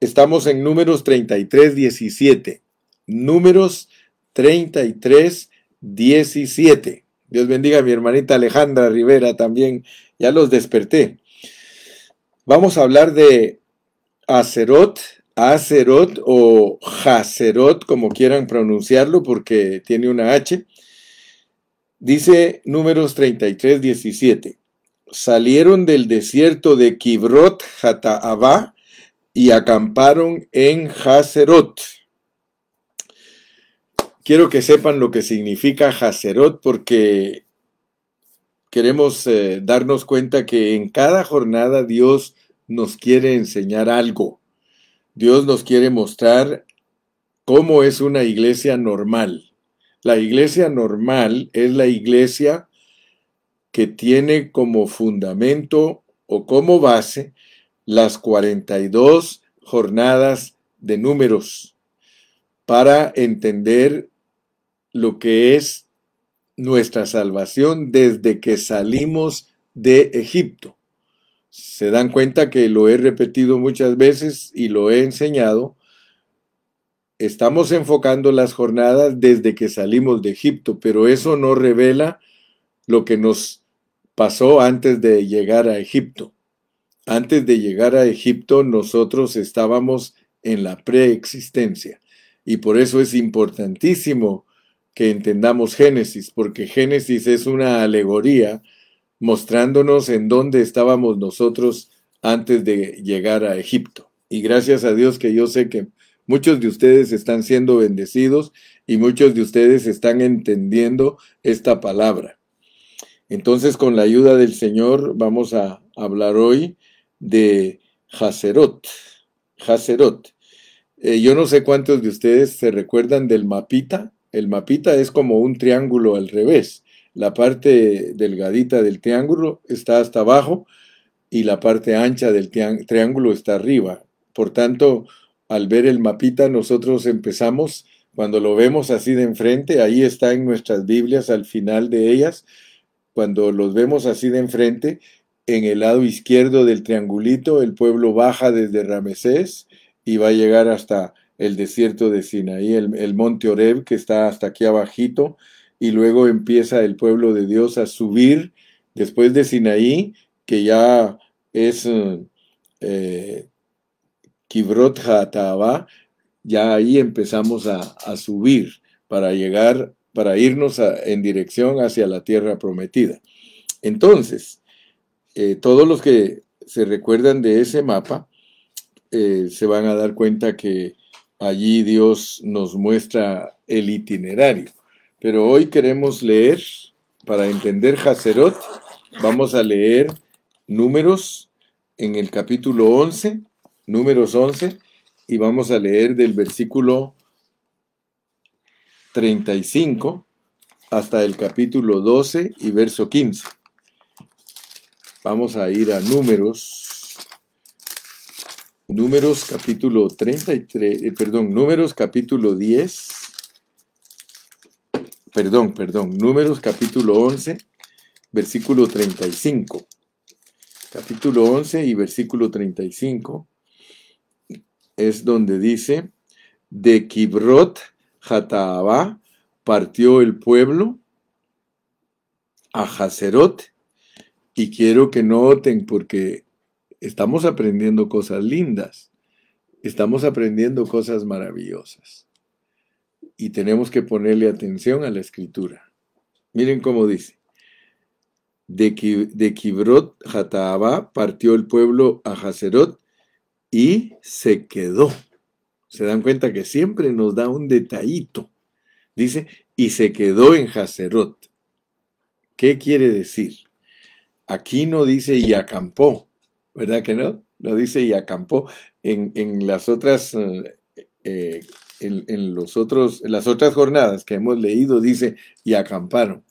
Estamos en números 33, 17. Números 33, 17. Dios bendiga a mi hermanita Alejandra Rivera también. Ya los desperté. Vamos a hablar de Acerot, Acerot o Hacerot, como quieran pronunciarlo, porque tiene una H. Dice números 33, 17. Salieron del desierto de Kibrot Hataabá y acamparon en Haserot. Quiero que sepan lo que significa Haserot porque queremos eh, darnos cuenta que en cada jornada Dios nos quiere enseñar algo. Dios nos quiere mostrar cómo es una iglesia normal. La iglesia normal es la iglesia que tiene como fundamento o como base las 42 jornadas de números para entender lo que es nuestra salvación desde que salimos de Egipto. Se dan cuenta que lo he repetido muchas veces y lo he enseñado estamos enfocando las jornadas desde que salimos de Egipto, pero eso no revela lo que nos pasó antes de llegar a Egipto. Antes de llegar a Egipto nosotros estábamos en la preexistencia y por eso es importantísimo que entendamos Génesis, porque Génesis es una alegoría mostrándonos en dónde estábamos nosotros antes de llegar a Egipto. Y gracias a Dios que yo sé que Muchos de ustedes están siendo bendecidos y muchos de ustedes están entendiendo esta palabra. Entonces, con la ayuda del Señor, vamos a hablar hoy de Haserot. Haserot. Eh, yo no sé cuántos de ustedes se recuerdan del mapita. El mapita es como un triángulo al revés. La parte delgadita del triángulo está hasta abajo y la parte ancha del triángulo está arriba. Por tanto, al ver el mapita, nosotros empezamos, cuando lo vemos así de enfrente, ahí está en nuestras Biblias al final de ellas, cuando los vemos así de enfrente, en el lado izquierdo del triangulito, el pueblo baja desde Ramesés y va a llegar hasta el desierto de Sinaí, el, monte Oreb, que está hasta aquí abajito, y luego empieza el pueblo de Dios a subir después de Sinaí, que ya es eh, Kibrot ya ahí empezamos a, subir para llegar, para irnos en dirección hacia la tierra prometida. Entonces, eh, todos los que se recuerdan de ese mapa eh, se van a dar cuenta que allí Dios nos muestra el itinerario. Pero hoy queremos leer, para entender Hacerot, vamos a leer números en el capítulo 11 números 11, y vamos a leer del versículo 35 hasta el capítulo 12 y verso 15. Vamos a ir a números, números capítulo 33, eh, perdón, números capítulo 10, perdón, perdón, números capítulo 11, versículo 35. Capítulo 11 y versículo 35 es donde dice, de Kibrot Hataabá partió el pueblo a Haserot, y quiero que noten porque estamos aprendiendo cosas lindas, estamos aprendiendo cosas maravillosas, y tenemos que ponerle atención a la escritura. Miren cómo dice. De, de Kibrot Hataabá partió el pueblo a Haserot y se quedó. Se dan cuenta que siempre nos da un detallito. Dice, y se quedó en Haserot. ¿Qué quiere decir? Aquí no dice y acampó, ¿verdad que no? No dice y acampó. En, en las otras, eh, eh, en, los otros, en las otras jornadas que hemos leído dice y acamparon.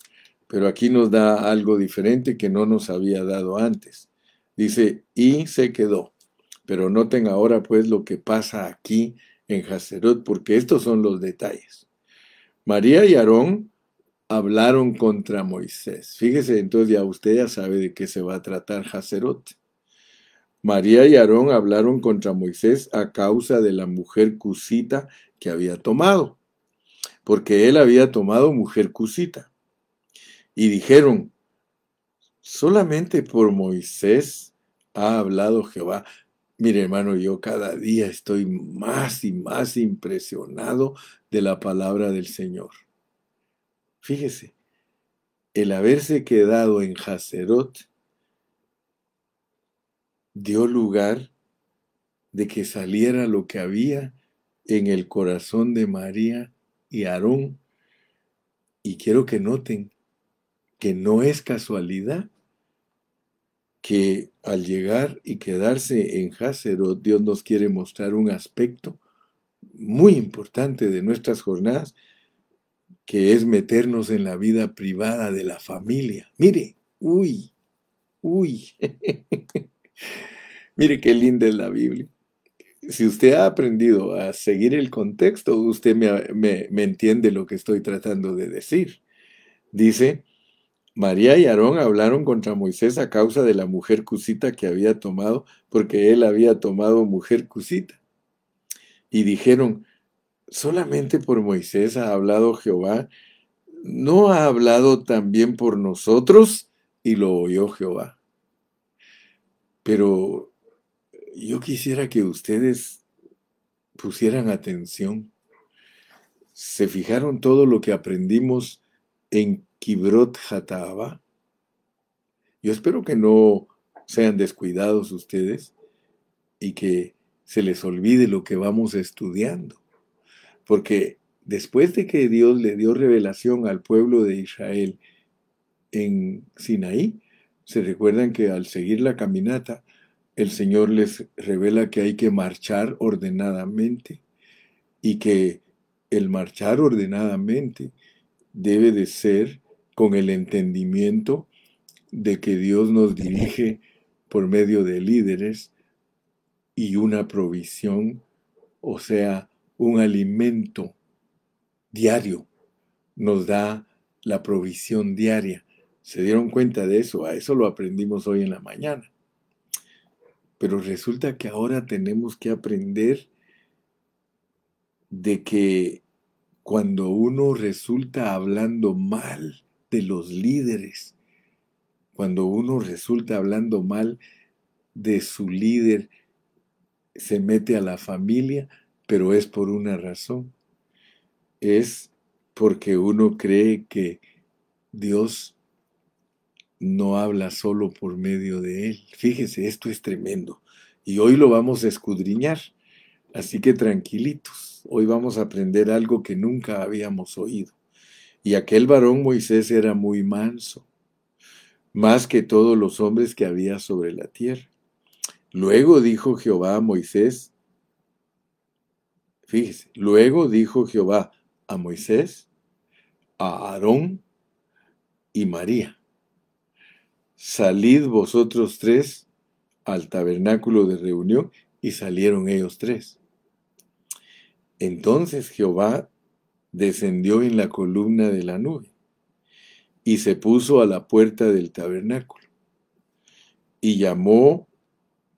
Pero aquí nos da algo diferente que no nos había dado antes. Dice y se quedó. Pero noten ahora pues lo que pasa aquí en Haserot, porque estos son los detalles. María y Aarón hablaron contra Moisés. Fíjese, entonces ya usted ya sabe de qué se va a tratar Haserot. María y Aarón hablaron contra Moisés a causa de la mujer cusita que había tomado, porque él había tomado mujer cusita. Y dijeron, solamente por Moisés ha hablado Jehová. Mire, hermano, yo cada día estoy más y más impresionado de la palabra del Señor. Fíjese, el haberse quedado en Haserot dio lugar de que saliera lo que había en el corazón de María y Aarón. Y quiero que noten que no es casualidad que al llegar y quedarse en Haserot, Dios nos quiere mostrar un aspecto muy importante de nuestras jornadas, que es meternos en la vida privada de la familia. Mire, uy, uy. Mire qué linda es la Biblia. Si usted ha aprendido a seguir el contexto, usted me, me entiende lo que estoy tratando de decir. Dice, María y Aarón hablaron contra Moisés a causa de la mujer cusita que había tomado, porque él había tomado mujer cusita. Y dijeron, solamente por Moisés ha hablado Jehová, ¿no ha hablado también por nosotros? Y lo oyó Jehová. Pero yo quisiera que ustedes pusieran atención. ¿Se fijaron todo lo que aprendimos en Kibrot Hataba? Yo espero que no sean descuidados ustedes y que se les olvide lo que vamos estudiando. Porque después de que Dios le dio revelación al pueblo de Israel en Sinaí, se recuerdan que al seguir la caminata, el Señor les revela que hay que marchar ordenadamente y que el marchar ordenadamente debe de ser con el entendimiento de que Dios nos dirige por medio de líderes y una provisión, o sea, un alimento diario, nos da la provisión diaria. ¿Se dieron cuenta de eso? A eso lo aprendimos hoy en la mañana. Pero resulta que ahora tenemos que aprender de que cuando uno resulta hablando mal de los líderes, cuando uno resulta hablando mal de su líder, se mete a la familia, pero es por una razón. Es porque uno cree que Dios no habla solo por medio de él. Fíjese, esto es tremendo. Y hoy lo vamos a escudriñar. Así que tranquilitos, hoy vamos a aprender algo que nunca habíamos oído. Y aquel varón Moisés era muy manso, más que todos los hombres que había sobre la tierra. Luego dijo Jehová a Moisés, fíjese, luego dijo Jehová a Moisés, a Aarón y María, salid vosotros tres al tabernáculo de reunión, y salieron ellos tres. Entonces Jehová descendió en la columna de la nube y se puso a la puerta del tabernáculo y llamó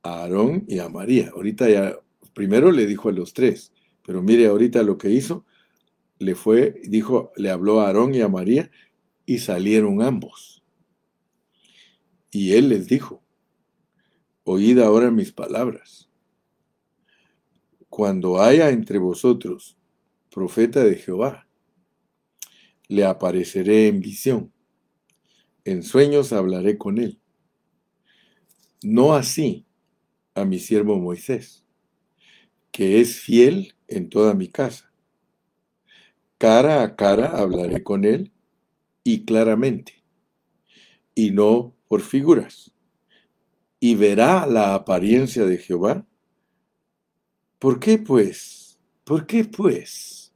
a Aarón y a María. Ahorita ya, primero le dijo a los tres, pero mire ahorita lo que hizo, le fue, dijo, le habló a Aarón y a María y salieron ambos. Y él les dijo, oíd ahora mis palabras. Cuando haya entre vosotros profeta de Jehová, le apareceré en visión, en sueños hablaré con él. No así a mi siervo Moisés, que es fiel en toda mi casa. Cara a cara hablaré con él y claramente, y no por figuras. Y verá la apariencia de Jehová. ¿Por qué pues? ¿Por qué pues?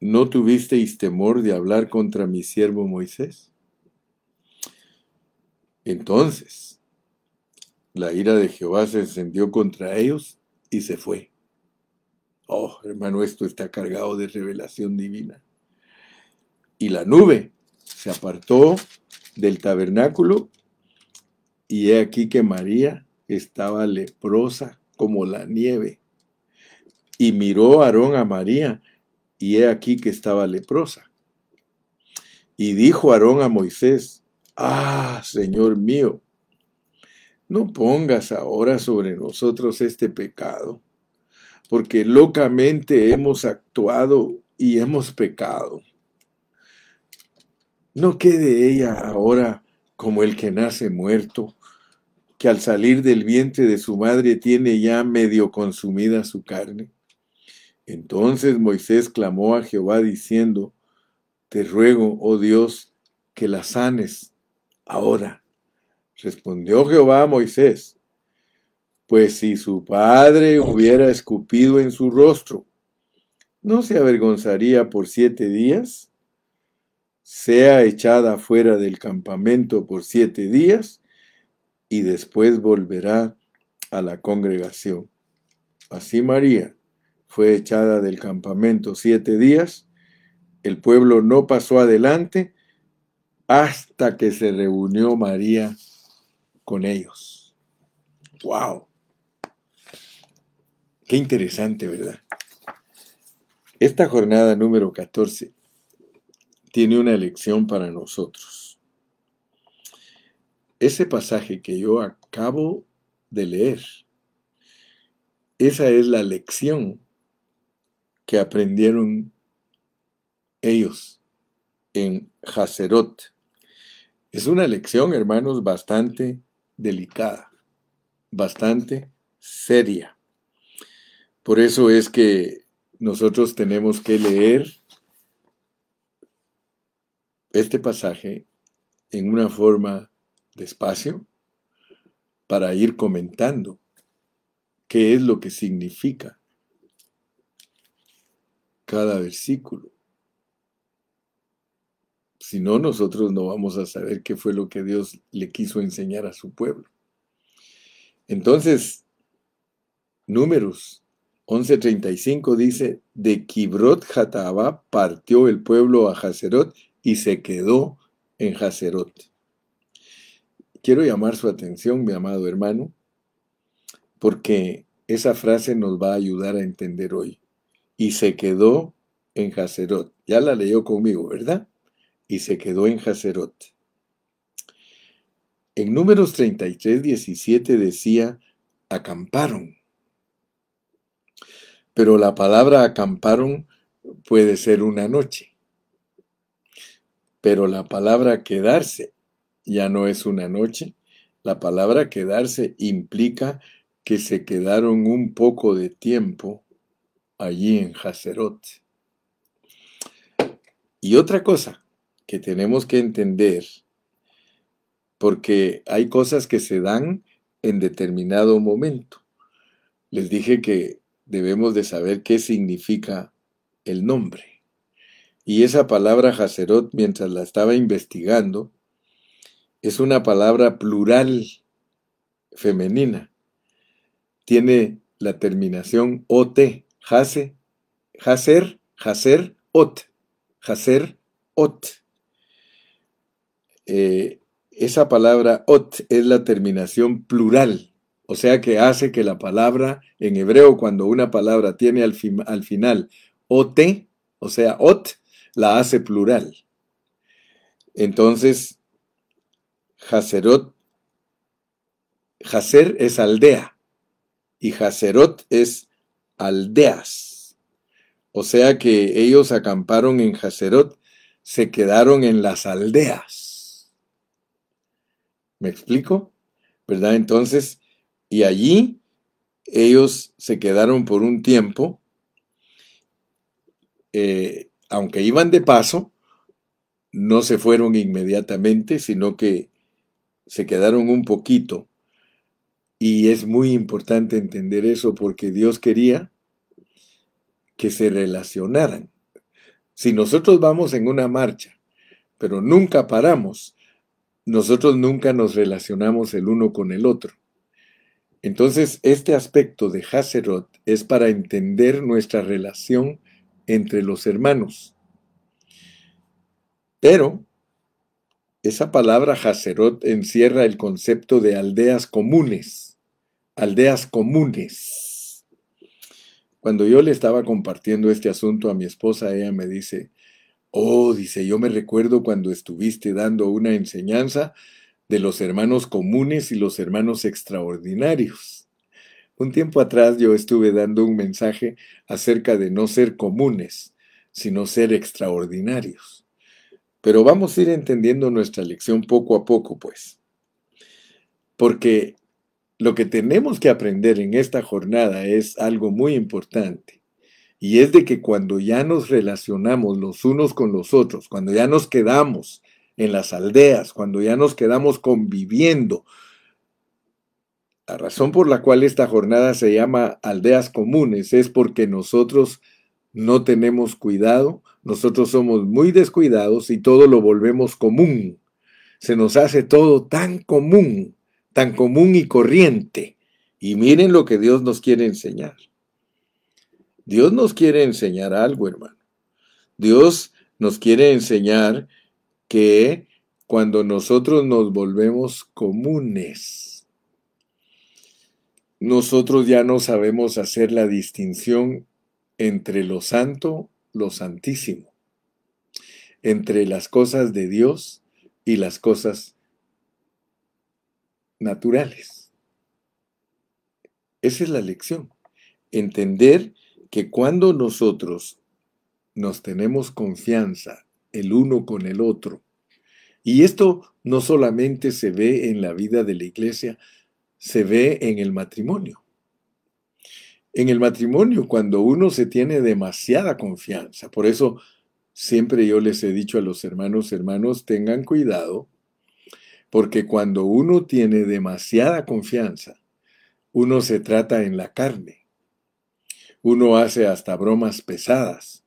¿No tuvisteis temor de hablar contra mi siervo Moisés? Entonces, la ira de Jehová se encendió contra ellos y se fue. Oh, hermano, esto está cargado de revelación divina. Y la nube se apartó del tabernáculo y he aquí que María estaba leprosa como la nieve. Y miró Aarón a María, y he aquí que estaba leprosa. Y dijo Aarón a Moisés, Ah, Señor mío, no pongas ahora sobre nosotros este pecado, porque locamente hemos actuado y hemos pecado. No quede ella ahora como el que nace muerto, que al salir del vientre de su madre tiene ya medio consumida su carne. Entonces Moisés clamó a Jehová diciendo, Te ruego, oh Dios, que la sanes ahora. Respondió Jehová a Moisés, pues si su padre hubiera escupido en su rostro, ¿no se avergonzaría por siete días? Sea echada fuera del campamento por siete días y después volverá a la congregación. Así María fue echada del campamento siete días, el pueblo no pasó adelante hasta que se reunió María con ellos. ¡Wow! Qué interesante, ¿verdad? Esta jornada número 14 tiene una lección para nosotros. Ese pasaje que yo acabo de leer, esa es la lección que aprendieron ellos en Hazerot. Es una lección, hermanos, bastante delicada, bastante seria. Por eso es que nosotros tenemos que leer este pasaje en una forma despacio para ir comentando qué es lo que significa cada versículo. Si no, nosotros no vamos a saber qué fue lo que Dios le quiso enseñar a su pueblo. Entonces, números 11.35 dice, de Kibrot Jataaba partió el pueblo a Hazerot y se quedó en Hazerot. Quiero llamar su atención, mi amado hermano, porque esa frase nos va a ayudar a entender hoy y se quedó en Hazerot. Ya la leyó conmigo, ¿verdad? Y se quedó en Hazerot. En números 33, 17 decía, acamparon. Pero la palabra acamparon puede ser una noche. Pero la palabra quedarse ya no es una noche. La palabra quedarse implica que se quedaron un poco de tiempo allí en Hazerot. Y otra cosa que tenemos que entender, porque hay cosas que se dan en determinado momento. Les dije que debemos de saber qué significa el nombre. Y esa palabra Hazerot, mientras la estaba investigando, es una palabra plural femenina. Tiene la terminación OT, Hase, Haser, Haser, Ot, Haser, Ot. Eh, esa palabra Ot es la terminación plural, o sea que hace que la palabra en hebreo, cuando una palabra tiene al, al final Ot, o sea, Ot, la hace plural. Entonces, Haserot, Haser es aldea y Haserot es aldeas. O sea que ellos acamparon en Hazerot, se quedaron en las aldeas. ¿Me explico? ¿Verdad? Entonces, y allí ellos se quedaron por un tiempo, eh, aunque iban de paso, no se fueron inmediatamente, sino que se quedaron un poquito y es muy importante entender eso porque Dios quería que se relacionaran. Si nosotros vamos en una marcha, pero nunca paramos, nosotros nunca nos relacionamos el uno con el otro. Entonces, este aspecto de Hazerot es para entender nuestra relación entre los hermanos. Pero esa palabra Hazerot encierra el concepto de aldeas comunes aldeas comunes. Cuando yo le estaba compartiendo este asunto a mi esposa, ella me dice, oh, dice, yo me recuerdo cuando estuviste dando una enseñanza de los hermanos comunes y los hermanos extraordinarios. Un tiempo atrás yo estuve dando un mensaje acerca de no ser comunes, sino ser extraordinarios. Pero vamos a ir entendiendo nuestra lección poco a poco, pues. Porque lo que tenemos que aprender en esta jornada es algo muy importante. Y es de que cuando ya nos relacionamos los unos con los otros, cuando ya nos quedamos en las aldeas, cuando ya nos quedamos conviviendo, la razón por la cual esta jornada se llama aldeas comunes es porque nosotros no tenemos cuidado, nosotros somos muy descuidados y todo lo volvemos común. Se nos hace todo tan común tan común y corriente. Y miren lo que Dios nos quiere enseñar. Dios nos quiere enseñar algo, hermano. Dios nos quiere enseñar que cuando nosotros nos volvemos comunes, nosotros ya no sabemos hacer la distinción entre lo santo, lo santísimo, entre las cosas de Dios y las cosas naturales. Esa es la lección. Entender que cuando nosotros nos tenemos confianza el uno con el otro, y esto no solamente se ve en la vida de la iglesia, se ve en el matrimonio. En el matrimonio, cuando uno se tiene demasiada confianza, por eso siempre yo les he dicho a los hermanos, hermanos, tengan cuidado porque cuando uno tiene demasiada confianza, uno se trata en la carne. Uno hace hasta bromas pesadas.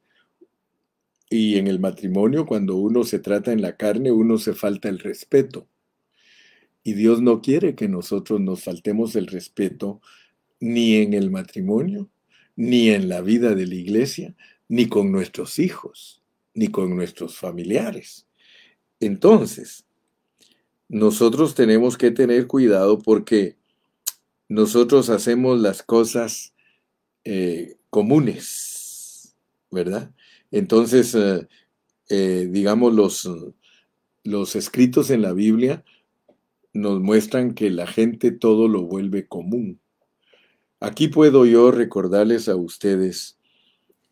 Y en el matrimonio, cuando uno se trata en la carne, uno se falta el respeto. Y Dios no quiere que nosotros nos faltemos el respeto ni en el matrimonio, ni en la vida de la iglesia, ni con nuestros hijos, ni con nuestros familiares. Entonces, nosotros tenemos que tener cuidado porque nosotros hacemos las cosas eh, comunes, ¿verdad? Entonces, eh, eh, digamos, los, los escritos en la Biblia nos muestran que la gente todo lo vuelve común. Aquí puedo yo recordarles a ustedes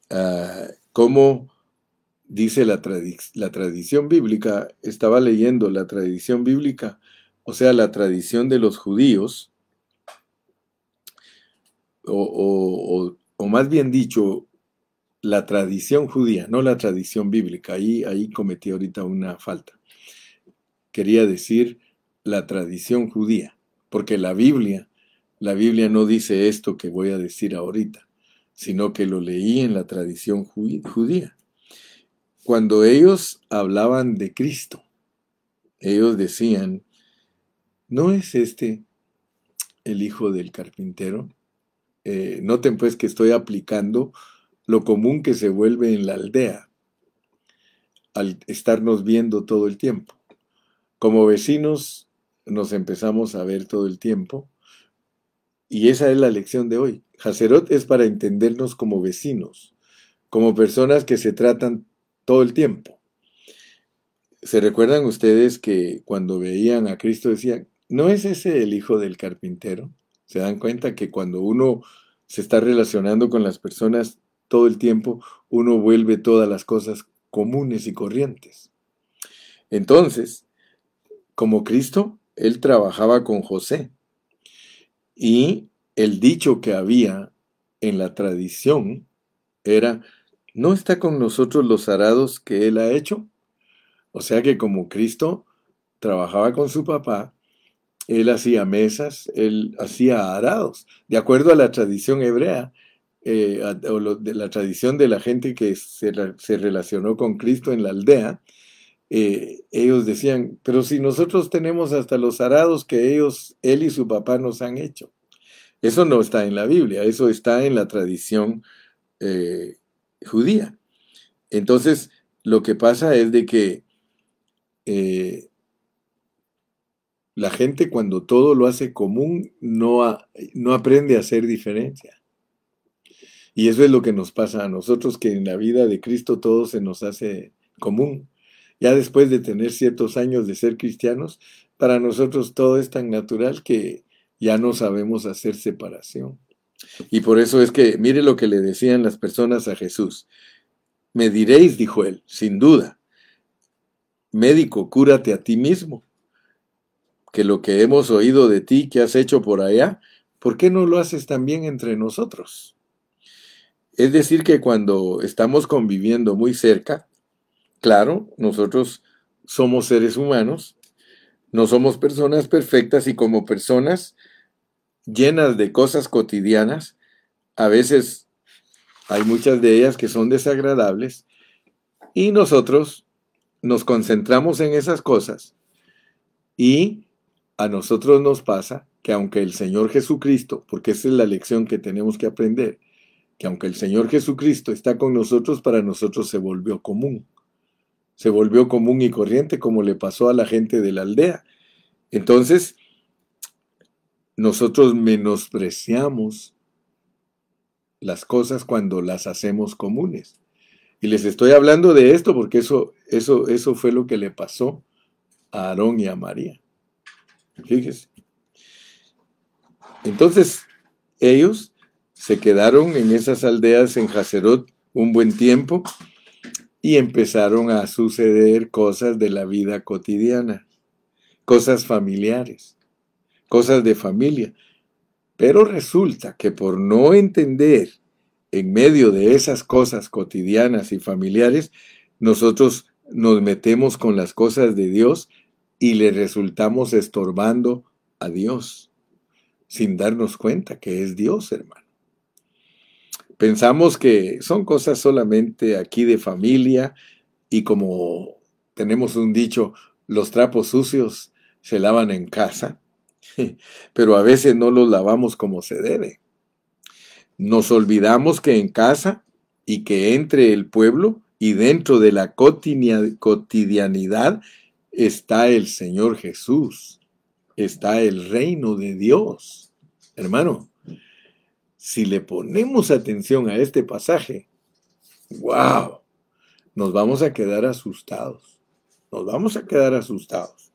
ah, cómo dice la, la tradición bíblica, estaba leyendo la tradición bíblica, o sea, la tradición de los judíos, o, más bien dicho, la tradición judía, no la tradición bíblica. Ahí, ahí cometí ahorita una falta. Quería decir la tradición judía, porque la Biblia, la Biblia no dice esto que voy a decir ahorita, sino que lo leí en la tradición judía. Cuando ellos hablaban de Cristo, ellos decían, ¿no es este el hijo del carpintero? Eh, noten pues que estoy aplicando lo común que se vuelve en la aldea al estarnos viendo todo el tiempo. Como vecinos nos empezamos a ver todo el tiempo y esa es la lección de hoy. Hacerot es para entendernos como vecinos, como personas que se tratan todo el tiempo. ¿Se recuerdan ustedes que cuando veían a Cristo decían, ¿no es ese el hijo del carpintero? Se dan cuenta que cuando uno se está relacionando con las personas todo el tiempo, uno vuelve todas las cosas comunes y corrientes. Entonces, como Cristo, él trabajaba con José. Y el dicho que había en la tradición era, ¿no está con nosotros los arados que Él ha hecho? O sea que como Cristo trabajaba con su papá, Él hacía mesas, Él hacía arados. De acuerdo a la tradición hebrea, eh, o de la tradición de la gente que se, relacionó con Cristo en la aldea, eh, ellos decían, pero si nosotros tenemos hasta los arados que ellos, Él y su papá nos han hecho. Eso no está en la Biblia, eso está en la tradición eh, judía. Entonces, lo que pasa es de que La gente cuando todo lo hace común no, no aprende a hacer diferencia. Y eso es lo que nos pasa a nosotros, que en la vida de Cristo todo se nos hace común. Ya después de tener ciertos años de ser cristianos, para nosotros todo es tan natural que ya no sabemos hacer separación. Y por eso es que, mire lo que le decían las personas a Jesús. Me diréis, dijo él, sin duda, médico, cúrate a ti mismo, que lo que hemos oído de ti que has hecho por allá, ¿por qué no lo haces también entre nosotros? Es decir, que cuando estamos conviviendo muy cerca, claro, nosotros somos seres humanos, no somos personas perfectas y como personas llenas de cosas cotidianas, a veces hay muchas de ellas que son desagradables y nosotros nos concentramos en esas cosas y a nosotros nos pasa que aunque el Señor Jesucristo, porque esa es la lección que tenemos que aprender, que aunque el Señor Jesucristo está con nosotros, para nosotros se volvió común. Se volvió común y corriente como le pasó a la gente de la aldea. Entonces, nosotros menospreciamos las cosas cuando las hacemos comunes. Y les estoy hablando de esto porque eso, eso, eso fue lo que le pasó a Aarón y a María. Fíjese. Entonces, ellos se quedaron en esas aldeas en Hacerot un buen tiempo y empezaron a suceder cosas de la vida cotidiana, cosas familiares cosas de familia. Pero resulta que por no entender en medio de esas cosas cotidianas y familiares, nosotros nos metemos con las cosas de Dios y le resultamos estorbando a Dios, sin darnos cuenta que es Dios, hermano. Pensamos que son cosas solamente aquí de familia y como tenemos un dicho, los trapos sucios se lavan en casa, pero a veces no los lavamos como se debe. Nos olvidamos que en casa y que entre el pueblo y dentro de la cotidianidad está el Señor Jesús, está el reino de Dios. Hermano, si le ponemos atención a este pasaje, wow, nos vamos a quedar asustados. Nos vamos a quedar asustados.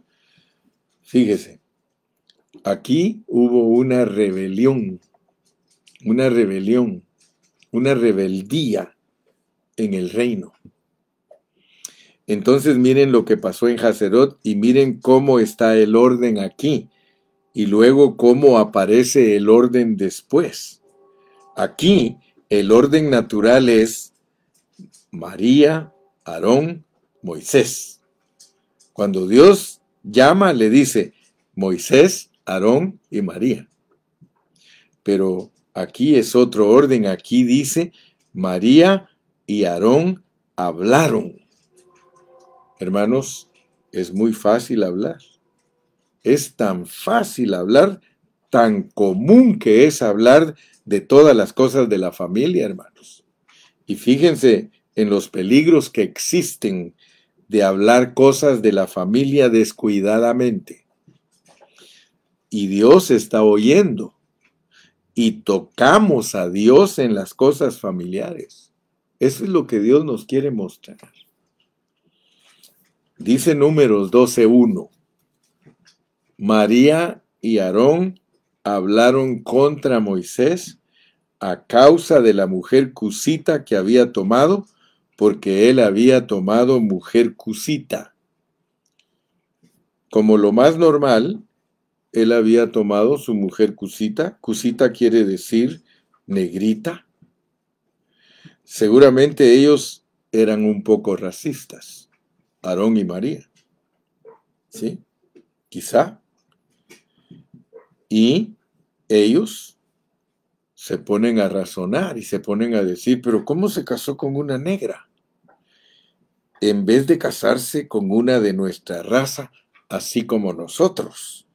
Fíjese, Aquí hubo una rebelión, una rebelión, una rebeldía en el reino. Entonces miren lo que pasó en Hazerot y miren cómo está el orden aquí y luego cómo aparece el orden después. Aquí el orden natural es María, Aarón, Moisés. Cuando Dios llama, le dice, Moisés, Aarón y María. Pero aquí es otro orden, aquí dice, María y Aarón hablaron. Hermanos, es muy fácil hablar. Es tan fácil hablar, tan común que es hablar de todas las cosas de la familia, hermanos. Y fíjense en los peligros que existen de hablar cosas de la familia descuidadamente y Dios está oyendo. Y tocamos a Dios en las cosas familiares. Eso es lo que Dios nos quiere mostrar. Dice números 12.1. María y Aarón hablaron contra Moisés a causa de la mujer cusita que había tomado, porque él había tomado mujer cusita. Como lo más normal, él había tomado su mujer Cusita. Cusita quiere decir negrita. Seguramente ellos eran un poco racistas, Aarón y María. ¿Sí? Quizá. Y ellos se ponen a razonar y se ponen a decir, pero ¿cómo se casó con una negra? En vez de casarse con una de nuestra raza, así como nosotros.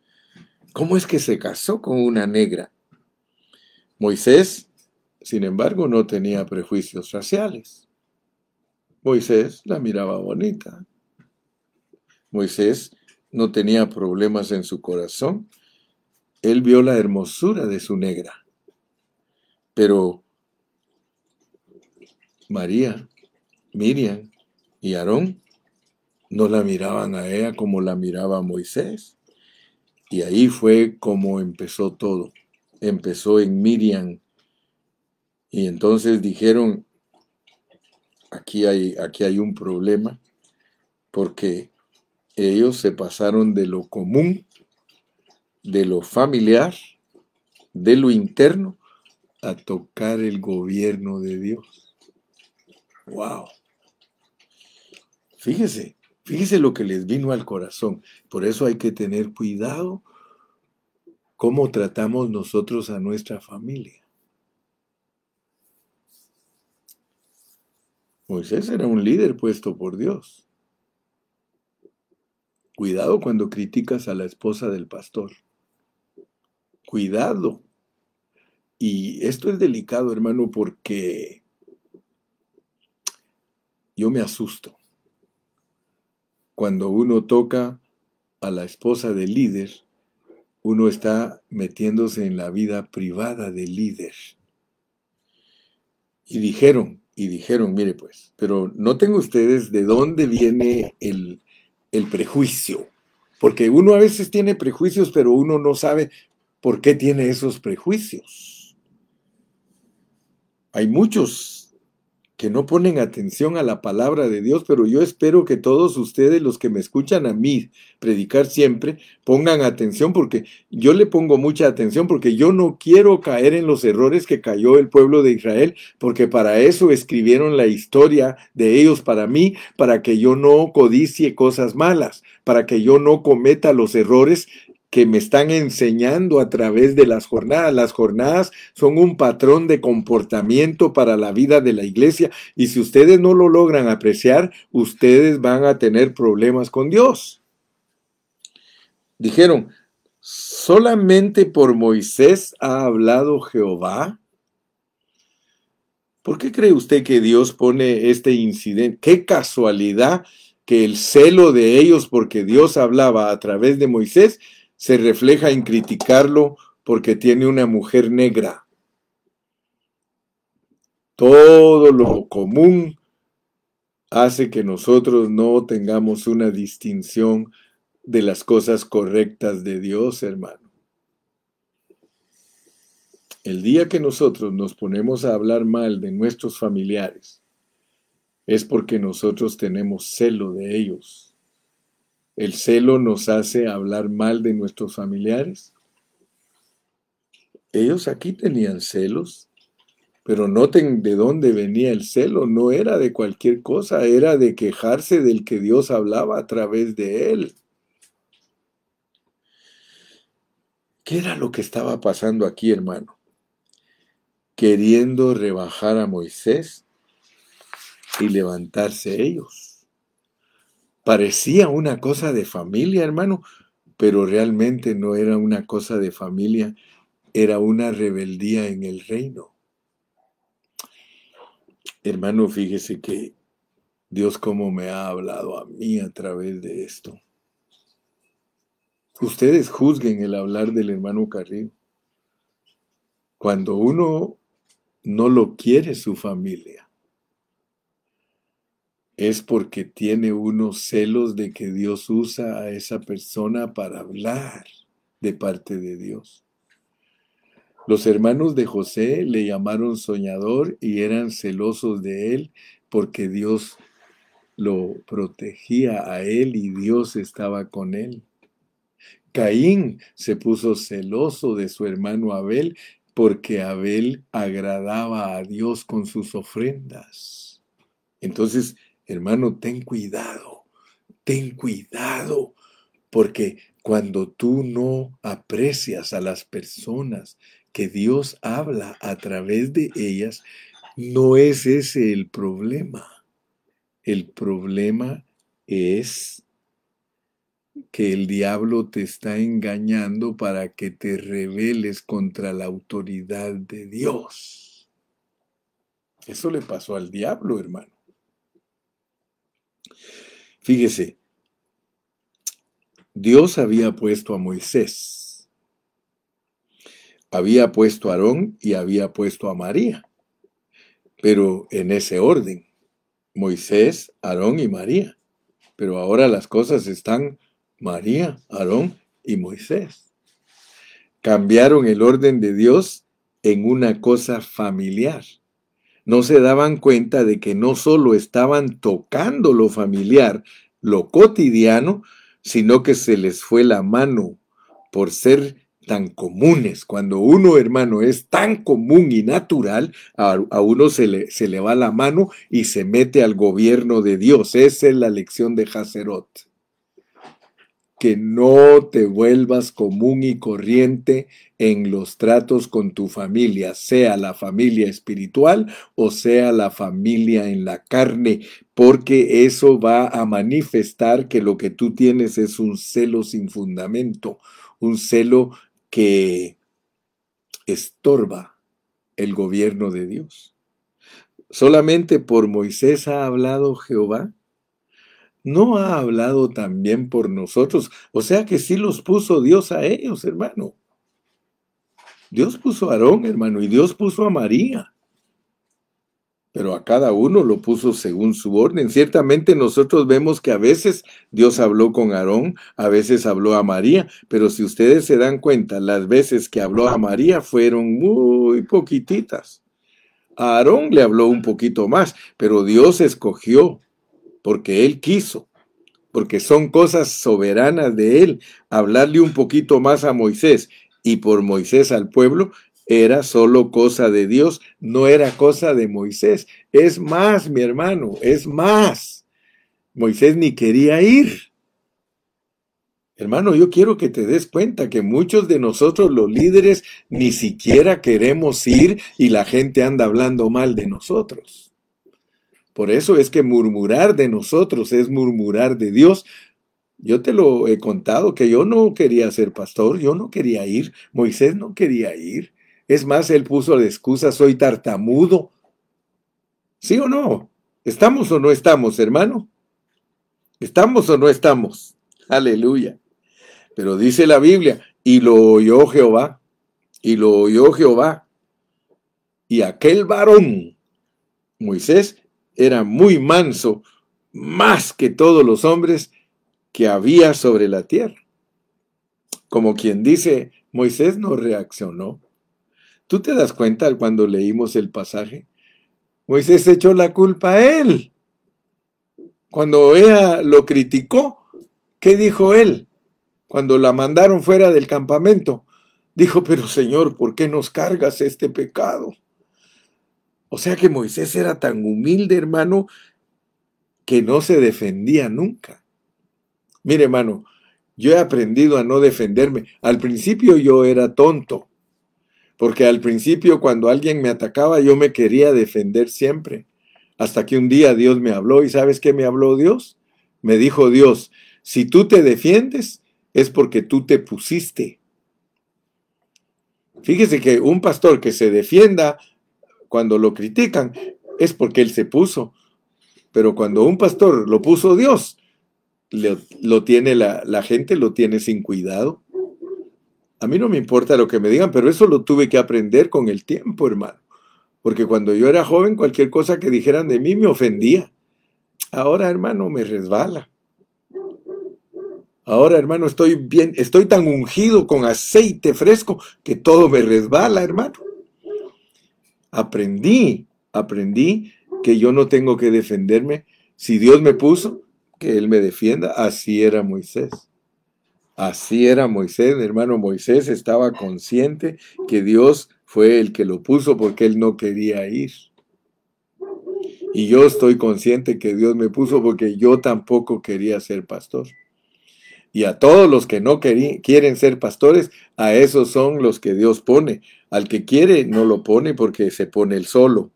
¿Cómo es que se casó con una negra? Moisés, sin embargo, no tenía prejuicios raciales. Moisés la miraba bonita. Moisés no tenía problemas en su corazón. Él vio la hermosura de su negra. Pero María, Miriam y Aarón no la miraban a ella como la miraba Moisés. Y ahí fue como empezó todo. Empezó en Miriam. Y entonces dijeron, aquí hay, aquí hay un problema, porque ellos se pasaron de lo común, de lo familiar, de lo interno, a tocar el gobierno de Dios. ¡Wow! Fíjese, fíjese lo que les vino al corazón. Por eso hay que tener cuidado cómo tratamos nosotros a nuestra familia. Moisés era un líder puesto por Dios. Cuidado cuando criticas a la esposa del pastor. Cuidado. Y esto es delicado, hermano, porque yo me asusto. Cuando uno toca a la esposa del líder, uno está metiéndose en la vida privada del líder. Y dijeron, y dijeron, mire pues, pero noten ustedes de dónde viene el, el prejuicio. Porque uno a veces tiene prejuicios, pero uno no sabe por qué tiene esos prejuicios. Hay muchos que no ponen atención a la palabra de Dios, pero yo espero que todos ustedes, los que me escuchan a mí predicar siempre, pongan atención porque yo le pongo mucha atención porque yo no quiero caer en los errores que cayó el pueblo de Israel, porque para eso escribieron la historia de ellos para mí, para que yo no codicie cosas malas, para que yo no cometa los errores que me están enseñando a través de las jornadas. Las jornadas son un patrón de comportamiento para la vida de la iglesia y si ustedes no lo logran apreciar, ustedes van a tener problemas con Dios. Dijeron, solamente por Moisés ha hablado Jehová. ¿Por qué cree usted que Dios pone este incidente? Qué casualidad que el celo de ellos porque Dios hablaba a través de Moisés se refleja en criticarlo porque tiene una mujer negra. Todo lo común hace que nosotros no tengamos una distinción de las cosas correctas de Dios, hermano. El día que nosotros nos ponemos a hablar mal de nuestros familiares, es porque nosotros tenemos celo de ellos ¿El celo nos hace hablar mal de nuestros familiares? Ellos aquí tenían celos, pero noten de dónde venía el celo. No era de cualquier cosa, era de quejarse del que Dios hablaba a través de él. ¿Qué era lo que estaba pasando aquí, hermano? Queriendo rebajar a Moisés y levantarse ellos. Parecía una cosa de familia, hermano, pero realmente no era una cosa de familia, era una rebeldía en el reino. Hermano, fíjese que Dios como me ha hablado a mí a través de esto. Ustedes juzguen el hablar del hermano Carrillo. Cuando uno no lo quiere su familia, es porque tiene unos celos de que Dios usa a esa persona para hablar de parte de Dios. Los hermanos de José le llamaron soñador y eran celosos de él porque Dios lo protegía a él y Dios estaba con él. Caín se puso celoso de su hermano Abel porque Abel agradaba a Dios con sus ofrendas. Entonces, Hermano, ten cuidado, ten cuidado, porque cuando tú no aprecias a las personas que Dios habla a través de ellas, no es ese el problema. El problema es que el diablo te está engañando para que te rebeles contra la autoridad de Dios. Eso le pasó al diablo, hermano. Fíjese, Dios había puesto a Moisés, había puesto a Aarón y había puesto a María, pero en ese orden, Moisés, Aarón y María. Pero ahora las cosas están María, Aarón y Moisés. Cambiaron el orden de Dios en una cosa familiar. No se daban cuenta de que no solo estaban tocando lo familiar, lo cotidiano, sino que se les fue la mano por ser tan comunes. Cuando uno, hermano, es tan común y natural, a, uno se le, se le va la mano y se mete al gobierno de Dios. Esa es la lección de Hacerot. Que no te vuelvas común y corriente en los tratos con tu familia, sea la familia espiritual o sea la familia en la carne, porque eso va a manifestar que lo que tú tienes es un celo sin fundamento, un celo que estorba el gobierno de Dios. Solamente por Moisés ha hablado Jehová. No ha hablado también por nosotros. O sea que sí los puso Dios a ellos, hermano. Dios puso a Aarón, hermano, y Dios puso a María pero a cada uno lo puso según su orden. Ciertamente nosotros vemos que a veces Dios habló con Aarón, a veces habló a María, pero si ustedes se dan cuenta, las veces que habló a María fueron muy poquititas. A Aarón le habló un poquito más, pero Dios escogió porque Él quiso, porque son cosas soberanas de Él, hablarle un poquito más a Moisés y por Moisés al pueblo era solo cosa de Dios, no era cosa de Moisés. Es más, mi hermano, es más. Moisés ni quería ir. Hermano, yo quiero que te des cuenta que muchos de nosotros los líderes ni siquiera queremos ir y la gente anda hablando mal de nosotros. Por eso es que murmurar de nosotros es murmurar de Dios. Yo te lo he contado que yo no quería ser pastor, yo no quería ir, Moisés no quería ir. Es más, él puso la excusa, soy tartamudo. ¿Sí o no? ¿Estamos o no estamos, hermano? ¿Estamos o no estamos? Aleluya. Pero dice la Biblia, y lo oyó Jehová, y lo oyó Jehová. Y aquel varón, Moisés, era muy manso, más que todos los hombres que había sobre la tierra. Como quien dice, Moisés no reaccionó. ¿Tú te das cuenta cuando leímos el pasaje? Moisés echó la culpa a él. Cuando ella lo criticó, ¿qué dijo él? Cuando la mandaron fuera del campamento, dijo, pero Señor, ¿por qué nos cargas este pecado? O sea que Moisés era tan humilde, hermano, que no se defendía nunca. Mire, hermano, yo he aprendido a no defenderme. Al principio yo era tonto porque al principio cuando alguien me atacaba yo me quería defender siempre, hasta que un día Dios me habló y ¿sabes qué me habló Dios? Me dijo Dios, si tú te defiendes es porque tú te pusiste. Fíjese que un pastor que se defienda cuando lo critican es porque él se puso. Pero cuando un pastor lo puso Dios, lo, tiene la, la gente, lo tiene sin cuidado. A mí no me importa lo que me digan, pero eso lo tuve que aprender con el tiempo, hermano. Porque cuando yo era joven, cualquier cosa que dijeran de mí me ofendía. Ahora, hermano, me resbala. Ahora, hermano, estoy bien, estoy tan ungido con aceite fresco que todo me resbala, hermano. Aprendí, aprendí que yo no tengo que defenderme. Si Dios me puso, que Él me defienda. Así era Moisés. Así era Moisés, hermano Moisés estaba consciente que Dios fue el que lo puso porque él no quería ir. Y yo estoy consciente que Dios me puso porque yo tampoco quería ser pastor. Y a todos los que no quieren ser pastores, a esos son los que Dios pone. Al que quiere no lo pone porque se pone el solo.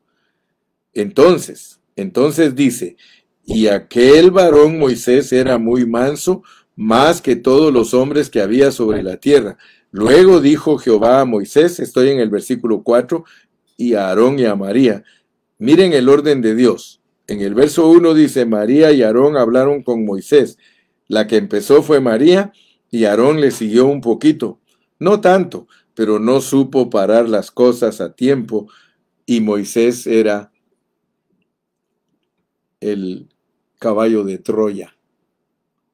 Entonces, entonces dice, y aquel varón Moisés era muy manso, más que todos los hombres que había sobre la tierra. Luego dijo Jehová a Moisés, estoy en el versículo 4, y a Aarón y a María. Miren el orden de Dios. En el verso 1 dice, María y Aarón hablaron con Moisés. La que empezó fue María, y Aarón le siguió un poquito, no tanto, pero no supo parar las cosas a tiempo y Moisés era el caballo de Troya.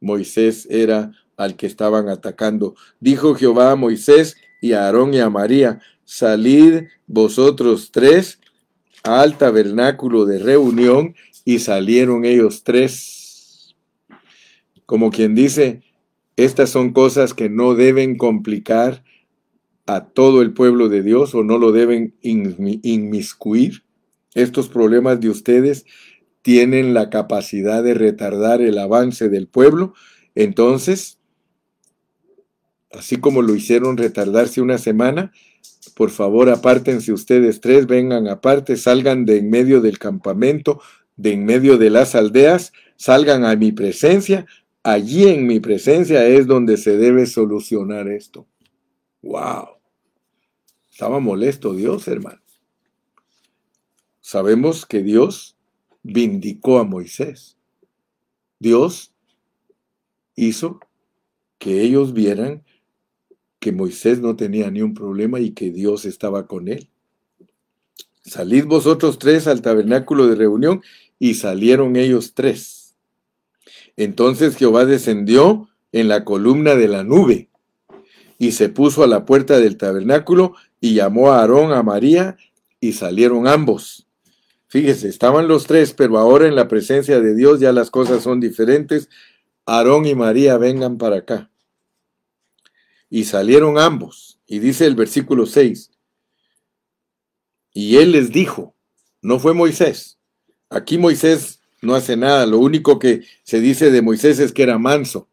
Moisés era al que estaban atacando. Dijo Jehová a Moisés y a Aarón y a María, salid vosotros tres al tabernáculo de reunión y salieron ellos tres. Como quien dice, estas son cosas que no deben complicar a todo el pueblo de Dios o no lo deben inmiscuir. Estos problemas de ustedes tienen la capacidad de retardar el avance del pueblo. Entonces, así como lo hicieron retardarse una semana, por favor apártense ustedes tres, vengan aparte, salgan de en medio del campamento, de en medio de las aldeas, salgan a mi presencia. Allí en mi presencia es donde se debe solucionar esto. ¡Wow! Estaba molesto Dios, hermano. Sabemos que Dios vindicó a Moisés. Dios hizo que ellos vieran que Moisés no tenía ni un problema y que Dios estaba con él. Salid vosotros tres al tabernáculo de reunión y salieron ellos tres. Entonces Jehová descendió en la columna de la nube y se puso a la puerta del tabernáculo y llamó a Aarón, a María, y salieron ambos. Fíjese, estaban los tres, pero ahora en la presencia de Dios ya las cosas son diferentes. Aarón y María vengan para acá. Y salieron ambos. Y dice el versículo 6. Y él les dijo, no fue Moisés. Aquí Moisés no hace nada. Lo único que se dice de Moisés es que era manso.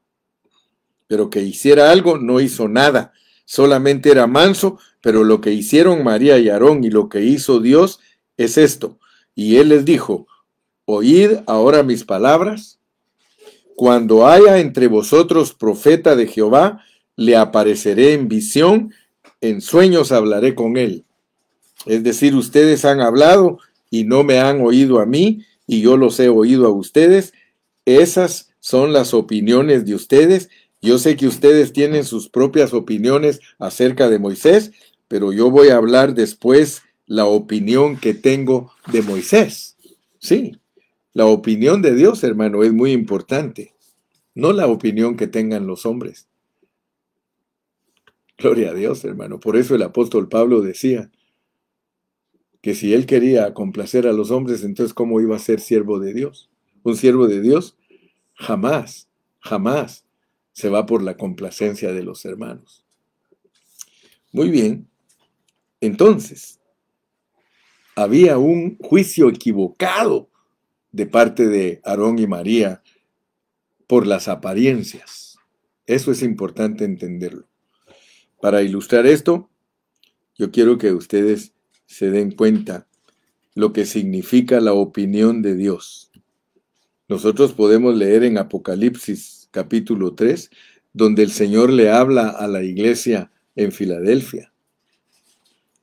Pero que hiciera algo, no hizo nada. Solamente era manso pero lo que hicieron María y Aarón y lo que hizo Dios es esto. Y él les dijo, oíd ahora mis palabras. Cuando haya entre vosotros profeta de Jehová, le apareceré en visión, en sueños hablaré con él. Es decir, ustedes han hablado y no me han oído a mí, y yo los he oído a ustedes. Esas son las opiniones de ustedes. Yo sé que ustedes tienen sus propias opiniones acerca de Moisés, pero yo voy a hablar después la opinión que tengo de Moisés. Sí, la opinión de Dios, hermano, es muy importante, no la opinión que tengan los hombres. Gloria a Dios, hermano. Por eso el apóstol Pablo decía que si él quería complacer a los hombres, entonces ¿cómo iba a ser siervo de Dios? Un siervo de Dios jamás, jamás se va por la complacencia de los hermanos. Muy bien, entonces, había un juicio equivocado de parte de Aarón y María por las apariencias. Eso es importante entenderlo. Para ilustrar esto, yo quiero que ustedes se den cuenta lo que significa la opinión de Dios. Nosotros podemos leer en Apocalipsis capítulo 3, donde el Señor le habla a la iglesia en Filadelfia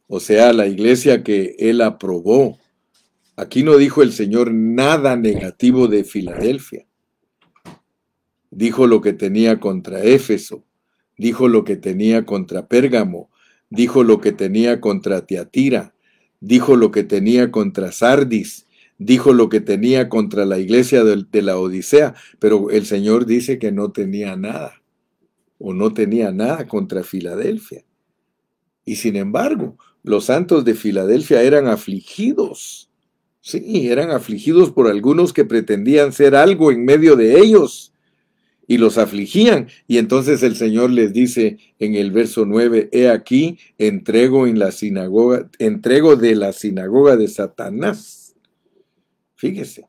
o sea, la iglesia que él aprobó. Aquí no dijo el Señor nada negativo de Filadelfia. Dijo lo que tenía contra Éfeso, dijo lo que tenía contra Pérgamo, dijo lo que tenía contra Tiatira, dijo lo que tenía contra Sardis, dijo lo que tenía contra la iglesia de, la Odisea, pero el Señor dice que no tenía nada, o no tenía nada contra Filadelfia. Y sin embargo, los santos de Filadelfia eran afligidos. Sí, eran afligidos por algunos que pretendían ser algo en medio de ellos y los afligían. Y entonces el Señor les dice en el verso 9, he aquí, entrego en la sinagoga, entrego de la sinagoga de Satanás. Fíjese,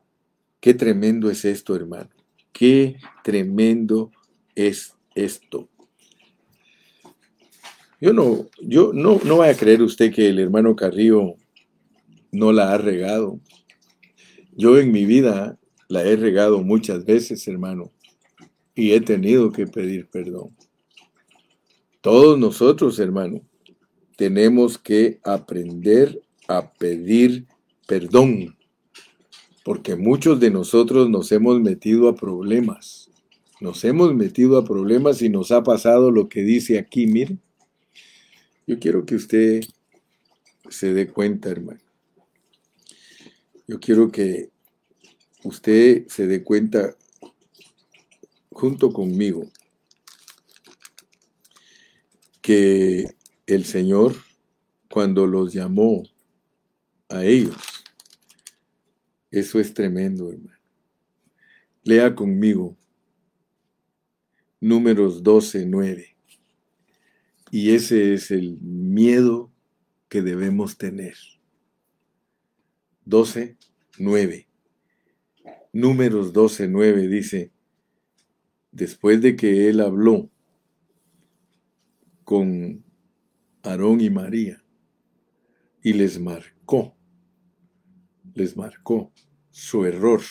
qué tremendo es esto, hermano. Qué tremendo es esto. Yo no, yo no, no vaya a creer usted que el hermano Carrillo no la ha regado. Yo en mi vida la he regado muchas veces, hermano, y he tenido que pedir perdón. Todos nosotros, hermano, tenemos que aprender a pedir perdón, porque muchos de nosotros nos hemos metido a problemas Nos hemos metido a problemas y nos ha pasado lo que dice aquí, miren. Yo quiero que usted se dé cuenta, hermano. Yo quiero que usted se dé cuenta junto conmigo que el Señor, cuando los llamó a ellos, eso es tremendo, hermano. Lea conmigo números 12, 9. Y ese es el miedo que debemos tener. 12, 9. Números 12, 9 dice, después de que él habló con Aarón y María y les marcó, les marcó su error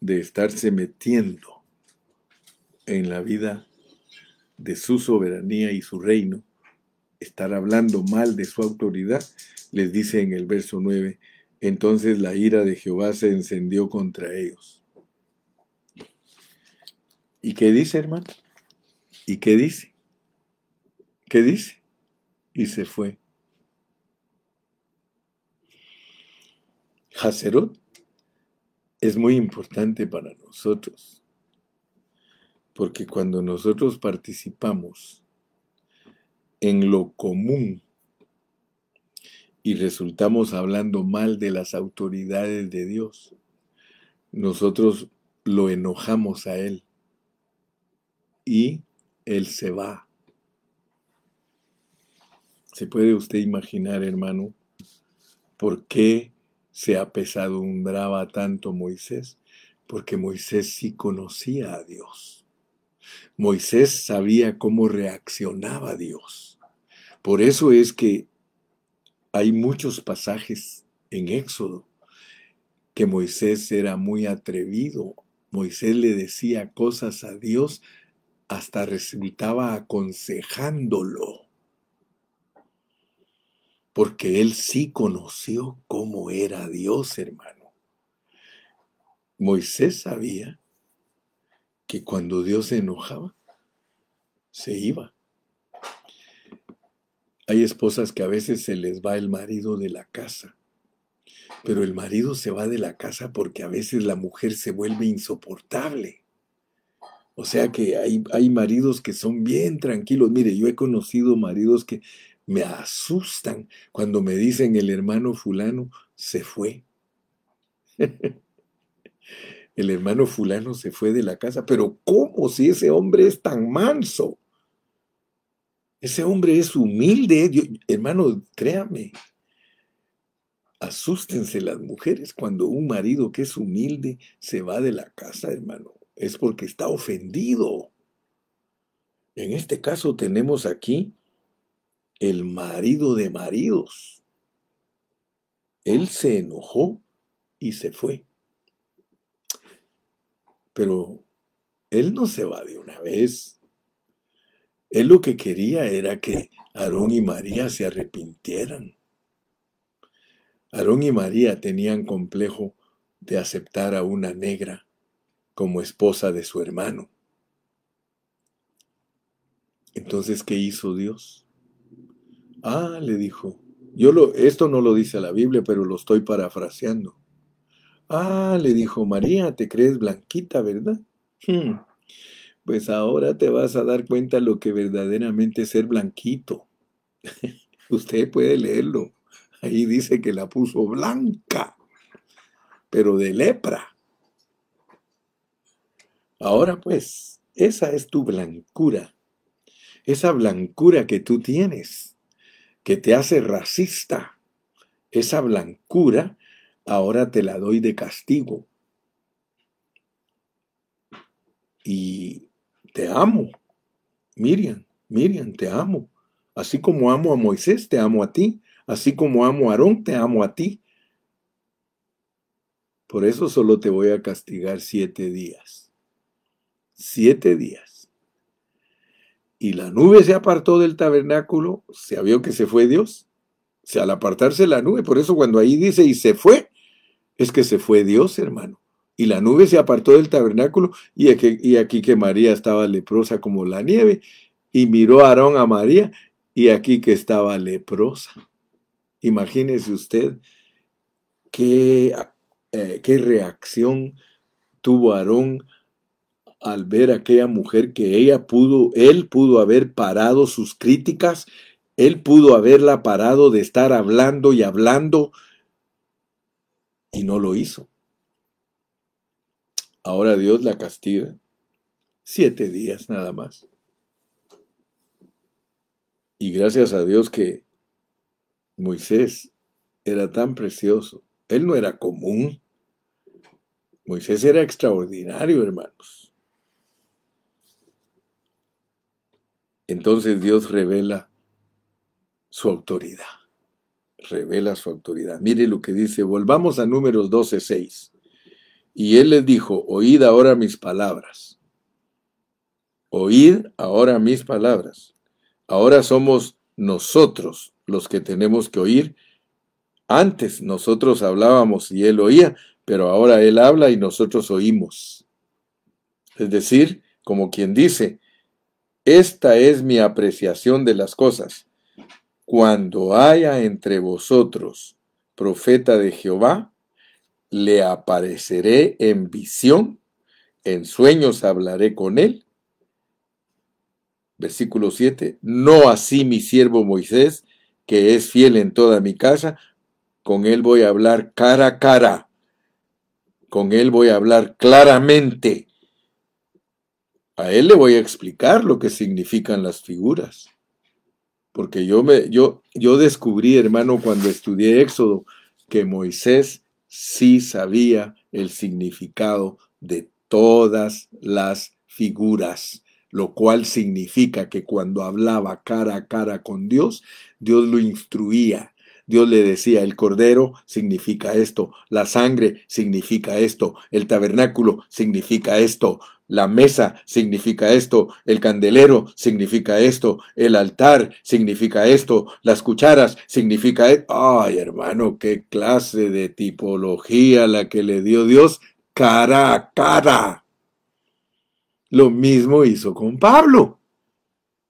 de estarse metiendo en la vida de su soberanía y su reino, estar hablando mal de su autoridad, les dice en el verso 9, entonces la ira de Jehová se encendió contra ellos. ¿Y qué dice, hermano? ¿Y qué dice? ¿Qué dice? Y se fue. Hacerot es muy importante para nosotros, porque cuando nosotros participamos en lo común y resultamos hablando mal de las autoridades de Dios, nosotros lo enojamos a Él y Él se va. ¿Se puede usted imaginar, hermano, por qué se apesadumbraba tanto Moisés? Porque Moisés sí conocía a Dios. Moisés sabía cómo reaccionaba Dios. Por eso es que hay muchos pasajes en Éxodo que Moisés era muy atrevido. Moisés le decía cosas a Dios hasta resultaba aconsejándolo porque él sí conoció cómo era Dios, hermano. Moisés sabía que cuando Dios se enojaba, se iba. Hay esposas que a veces se les va el marido de la casa, pero el marido se va de la casa porque a veces la mujer se vuelve insoportable. O sea que hay, hay maridos que son bien tranquilos. Mire, yo he conocido maridos que me asustan cuando me dicen el hermano fulano se fue. el hermano fulano se fue de la casa, pero ¿cómo si ese hombre es tan manso? Ese hombre es humilde, hermano, créame. Asústense las mujeres cuando un marido que es humilde se va de la casa, hermano. Es porque está ofendido. En este caso tenemos aquí el marido de maridos. Él se enojó y se fue. Pero él no se va de una vez. Él lo que quería era que Aarón y María se arrepintieran. Aarón y María tenían complejo de aceptar a una negra como esposa de su hermano. Entonces, ¿qué hizo Dios? Ah, le dijo. Yo lo, esto no lo dice la Biblia, pero lo estoy parafraseando. Ah, le dijo María, te crees blanquita, ¿verdad? Hmm. Pues ahora te vas a dar cuenta lo que verdaderamente es ser blanquito. Usted puede leerlo. Ahí dice que la puso blanca, pero de lepra. Ahora pues, esa es tu blancura. Esa blancura que tú tienes que te hace racista, esa blancura, ahora te la doy de castigo. Y te amo, Miriam, Miriam, te amo. Así como amo a Moisés, te amo a ti. Así como amo a Aarón, te amo a ti. Por eso solo te voy a castigar siete días. Siete días y la nube se apartó del tabernáculo, se vio que se fue Dios. O sea, al apartarse la nube, por eso cuando ahí dice y se fue, es que se fue Dios, hermano. Y la nube se apartó del tabernáculo y aquí, y aquí que María estaba leprosa como la nieve. Y miró a Aarón a María y aquí que estaba leprosa. Imagínese usted qué, eh, qué reacción tuvo Aarón al ver a aquella mujer que ella pudo, él pudo haber parado sus críticas, él pudo haberla parado de estar hablando y hablando y no lo hizo. Ahora Dios la castiga. Siete días nada más. Y gracias a Dios que Moisés era tan precioso. Él no era común. Moisés era extraordinario, hermanos. Entonces Dios revela su autoridad. Revela su autoridad. Mire lo que dice. Volvamos a números 12, 6. Y él les dijo, oíd ahora mis palabras. Oíd ahora mis palabras. Ahora somos nosotros los que tenemos que oír. Antes nosotros hablábamos y él oía, pero ahora él habla y nosotros oímos. Es decir, como quien dice, esta es mi apreciación de las cosas. Cuando haya entre vosotros profeta de Jehová, le apareceré en visión, en sueños hablaré con él. Versículo 7, no así mi siervo Moisés, que es fiel en toda mi casa, con él voy a hablar cara a cara, con él voy a hablar claramente. A él le voy a explicar lo que significan las figuras. Porque yo me yo yo descubrí, hermano, cuando estudié Éxodo que Moisés sí sabía el significado de todas las figuras, lo cual significa que cuando hablaba cara a cara con Dios, Dios lo instruía. Dios le decía, el cordero significa esto, la sangre significa esto, el tabernáculo significa esto, la mesa significa esto, el candelero significa esto, el altar significa esto, las cucharas significa esto. Ay, hermano, qué clase de tipología la que le dio Dios cara a cara. Lo mismo hizo con Pablo.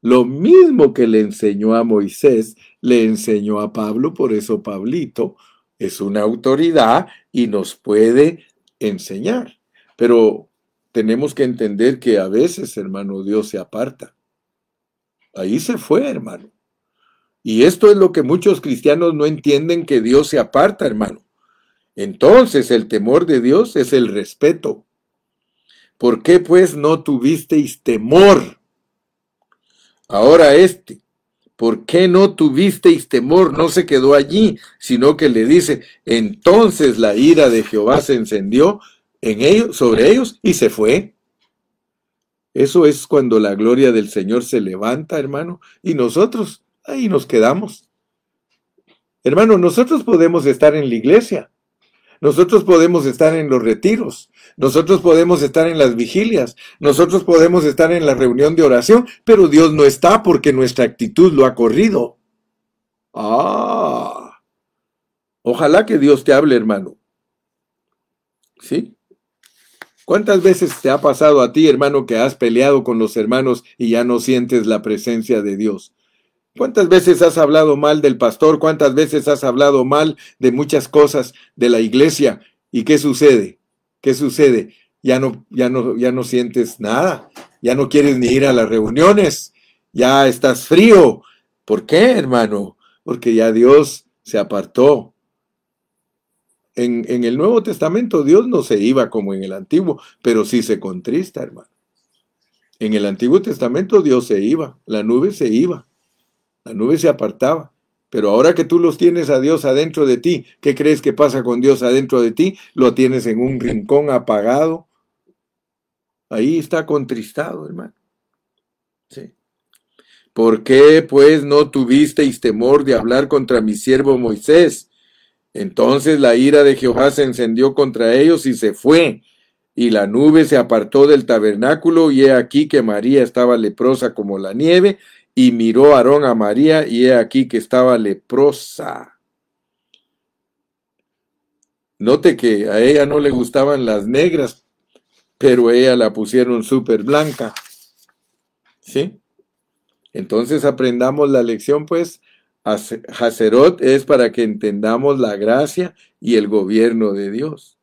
Lo mismo que le enseñó a Moisés, le enseñó a Pablo, por eso Pablito es una autoridad y nos puede enseñar. Pero tenemos que entender que a veces, hermano, Dios se aparta. Ahí se fue, hermano. Y esto es lo que muchos cristianos no entienden que Dios se aparta, hermano. Entonces el temor de Dios es el respeto. ¿Por qué pues no tuvisteis temor? Ahora este, ¿por qué no tuvisteis temor? No se quedó allí, sino que le dice, entonces la ira de Jehová se encendió en ellos, sobre ellos y se fue. Eso es cuando la gloria del Señor se levanta, hermano, y nosotros ahí nos quedamos. Hermano, nosotros podemos estar en la iglesia, nosotros podemos estar en los retiros, nosotros podemos estar en las vigilias, nosotros podemos estar en la reunión de oración, pero Dios no está porque nuestra actitud lo ha corrido. Ah, ojalá que Dios te hable, hermano. ¿Sí? ¿Cuántas veces te ha pasado a ti, hermano, que has peleado con los hermanos y ya no sientes la presencia de Dios? ¿Cuántas veces has hablado mal del pastor? ¿Cuántas veces has hablado mal de muchas cosas de la iglesia? ¿Y qué sucede? ¿Qué sucede? Ya no, ya no, ya no sientes nada. Ya no quieres ni ir a las reuniones. Ya estás frío. ¿Por qué, hermano? Porque ya Dios se apartó. En, el Nuevo Testamento Dios no se iba como en el Antiguo, pero sí se contrista, hermano. En el Antiguo Testamento Dios se iba, la nube se iba, la nube se apartaba. Pero ahora que tú los tienes a Dios adentro de ti, ¿qué crees que pasa con Dios adentro de ti? Lo tienes en un rincón apagado. Ahí está contristado, hermano. Sí. ¿Por qué pues no tuvisteis temor de hablar contra mi siervo Moisés? Entonces la ira de Jehová se encendió contra ellos y se fue, y la nube se apartó del tabernáculo, y he aquí que María estaba leprosa como la nieve, y miró Aarón a María, y he aquí que estaba leprosa. Note que a ella no le gustaban las negras, pero ella la pusieron súper blanca. ¿Sí? Entonces aprendamos la lección, pues, Hacerot es para que entendamos la gracia y el gobierno de Dios.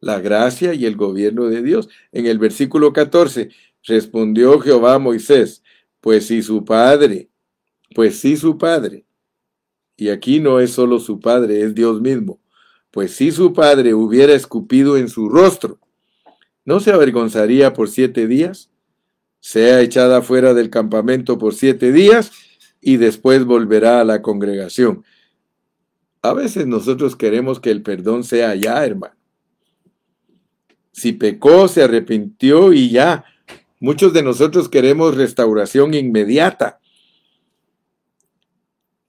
La gracia y el gobierno de Dios. En el versículo 14, respondió Jehová a Moisés, pues si su padre, pues si su padre, y aquí no es solo su padre, es Dios mismo, pues si su padre hubiera escupido en su rostro, ¿no se avergonzaría por siete días? Sea echada fuera del campamento por siete días y después volverá a la congregación. A veces nosotros queremos que el perdón sea ya, hermano. Si pecó, se arrepintió y ya. Muchos de nosotros queremos restauración inmediata.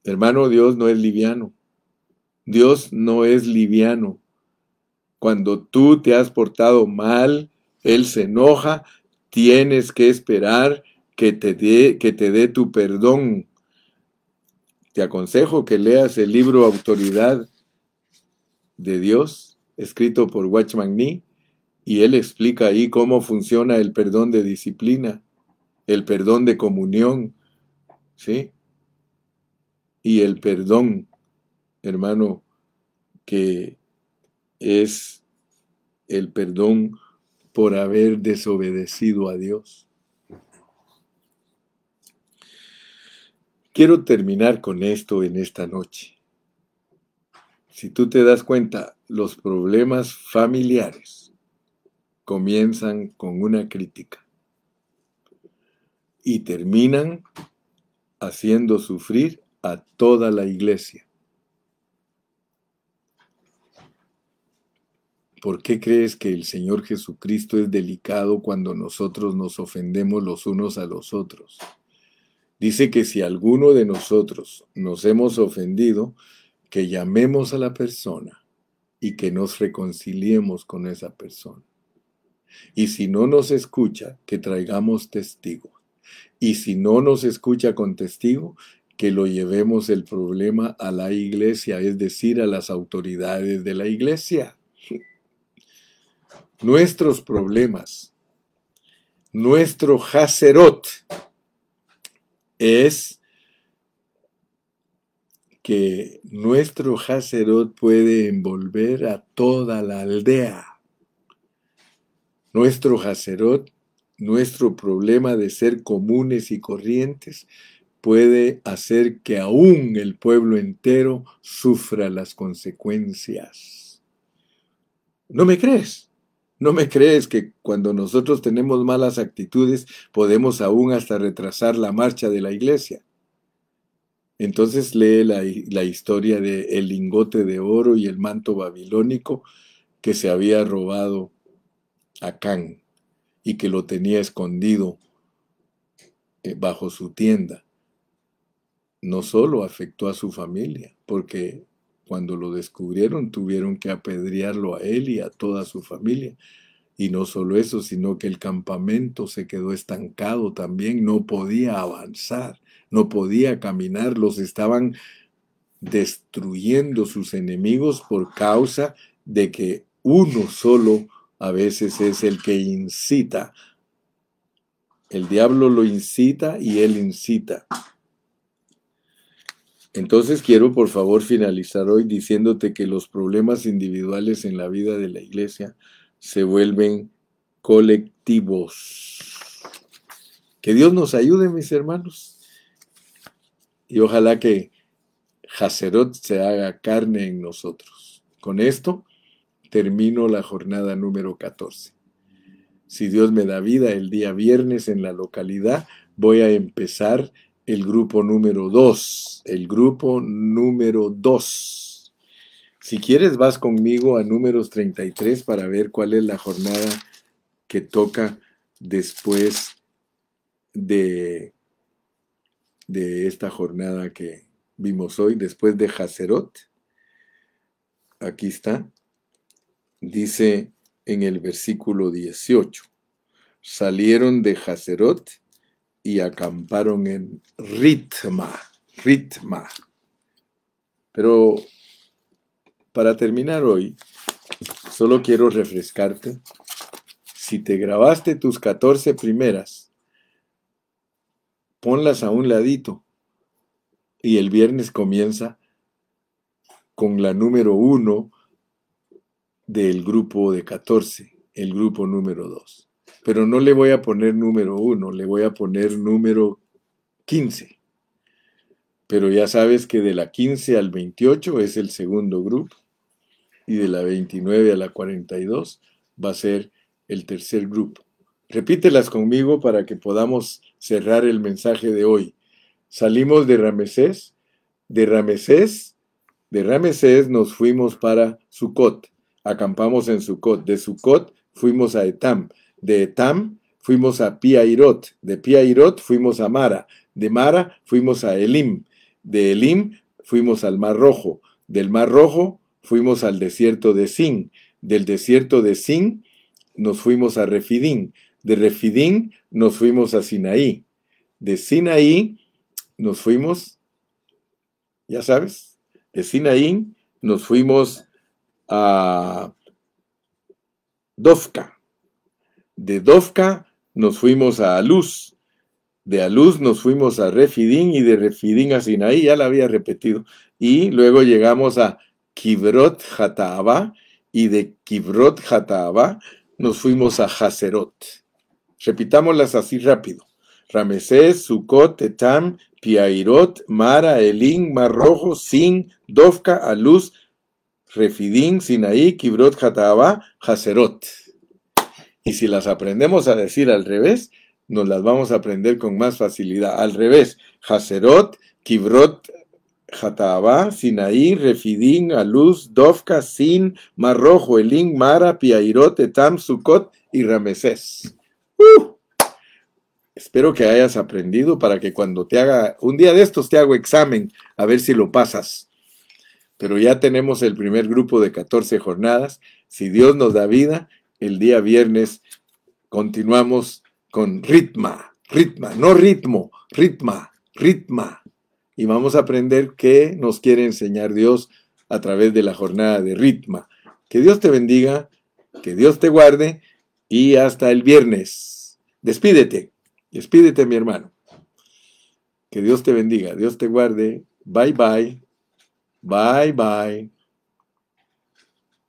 Hermano, Dios no es liviano. Dios no es liviano. Cuando tú te has portado mal, Él se enoja, tienes que esperar que te dé, que te dé tu perdón. Te aconsejo que leas el libro Autoridad de Dios, escrito por Watchman Nee, y él explica ahí cómo funciona el perdón de disciplina, el perdón de comunión, ¿sí? Y el perdón, hermano, que es el perdón por haber desobedecido a Dios. Quiero terminar con esto en esta noche. Si tú te das cuenta, los problemas familiares comienzan con una crítica y terminan haciendo sufrir a toda la iglesia. ¿Por qué crees que el Señor Jesucristo es delicado cuando nosotros nos ofendemos los unos a los otros? Dice que si alguno de nosotros nos hemos ofendido, que llamemos a la persona y que nos reconciliemos con esa persona. Y si no nos escucha, que traigamos testigo. Y si no nos escucha con testigo, que lo llevemos el problema a la iglesia, es decir, a las autoridades de la iglesia. Nuestros problemas, nuestro jacerot, es que nuestro Hacerot puede envolver a toda la aldea. Nuestro Hacerot, nuestro problema de ser comunes y corrientes, puede hacer que aún el pueblo entero sufra las consecuencias. ¿No me crees? ¿No me crees que cuando nosotros tenemos malas actitudes podemos aún hasta retrasar la marcha de la iglesia? Entonces lee la, la historia del el lingote de oro y el manto babilónico que se había robado a Can y que lo tenía escondido eh, bajo su tienda. No solo afectó a su familia, porque cuando lo descubrieron tuvieron que apedrearlo a él y a toda su familia. Y no solo eso, sino que el campamento se quedó estancado también, no podía avanzar, no podía caminar, los estaban destruyendo sus enemigos por causa de que uno solo a veces es el que incita. El diablo lo incita y él incita. Entonces quiero por favor finalizar hoy diciéndote que los problemas individuales en la vida de la iglesia se vuelven colectivos. Que Dios nos ayude, mis hermanos. Y ojalá que Hacerot se haga carne en nosotros. Con esto termino la jornada número 14. Si Dios me da vida el día viernes en la localidad, voy a empezar el grupo número 2, el grupo número 2. Si quieres, vas conmigo a números 33 para ver cuál es la jornada que toca después de, de esta jornada que vimos hoy, después de Hacerot. Aquí está. Dice en el versículo 18, salieron de Hacerot y acamparon en Ritma, Ritma. Pero para terminar hoy, solo quiero refrescarte. Si te grabaste tus 14 primeras, ponlas a un ladito y el viernes comienza con la número 1 del grupo de 14, el grupo número 2. Pero no le voy a poner número 1, le voy a poner número 15. Pero ya sabes que de la 15 al 28 es el segundo grupo y de la 29 a la 42 va a ser el tercer grupo. Repítelas conmigo para que podamos cerrar el mensaje de hoy. Salimos de Ramesés, de Ramesés, de Ramesés nos fuimos para Sucot, acampamos en Sucot, de Sucot fuimos a Etam, de Etam fuimos a Piairot, de Piairot fuimos a Mara, de Mara fuimos a Elim, de Elim fuimos al Mar Rojo, del Mar Rojo fuimos al desierto de Sin, del desierto de Sin nos fuimos a Refidín, de Refidín nos fuimos a Sinaí, de Sinaí nos fuimos, ya sabes, de Sinaí nos fuimos a Dovka, de Dovka nos fuimos a Aluz, de Aluz nos fuimos a Refidín y de Refidín a Sinaí, ya la había repetido, y luego llegamos a Kibrot Hataaba y de Kibrot Hataaba nos fuimos a Haserot. Repitámoslas así rápido. Ramesés, Sucot, Etam, Piairot, Mara, Elín, Mar Rojo, Sin, Dovka, Aluz, Refidín, Sinaí, Kibrot, Hataaba, Haserot. Y si las aprendemos a decir al revés, nos las vamos a aprender con más facilidad. Al revés, Haserot, Kibrot, Jataabá, Sinaí, Refidín, Aluz, Dovka, Sin, Mar Rojo, Elín, Mara, Piairot, Etam, Sucot y Ramesés. ¡Uh! Espero que hayas aprendido para que cuando te haga, un día de estos te hago examen, a ver si lo pasas. Pero ya tenemos el primer grupo de 14 jornadas. Si Dios nos da vida, el día viernes continuamos con ritma, ritma, no ritmo, ritma, ritma y vamos a aprender qué nos quiere enseñar Dios a través de la jornada de ritma. Que Dios te bendiga, que Dios te guarde y hasta el viernes. Despídete, despídete mi hermano. Que Dios te bendiga, Dios te guarde. Bye bye. Bye bye.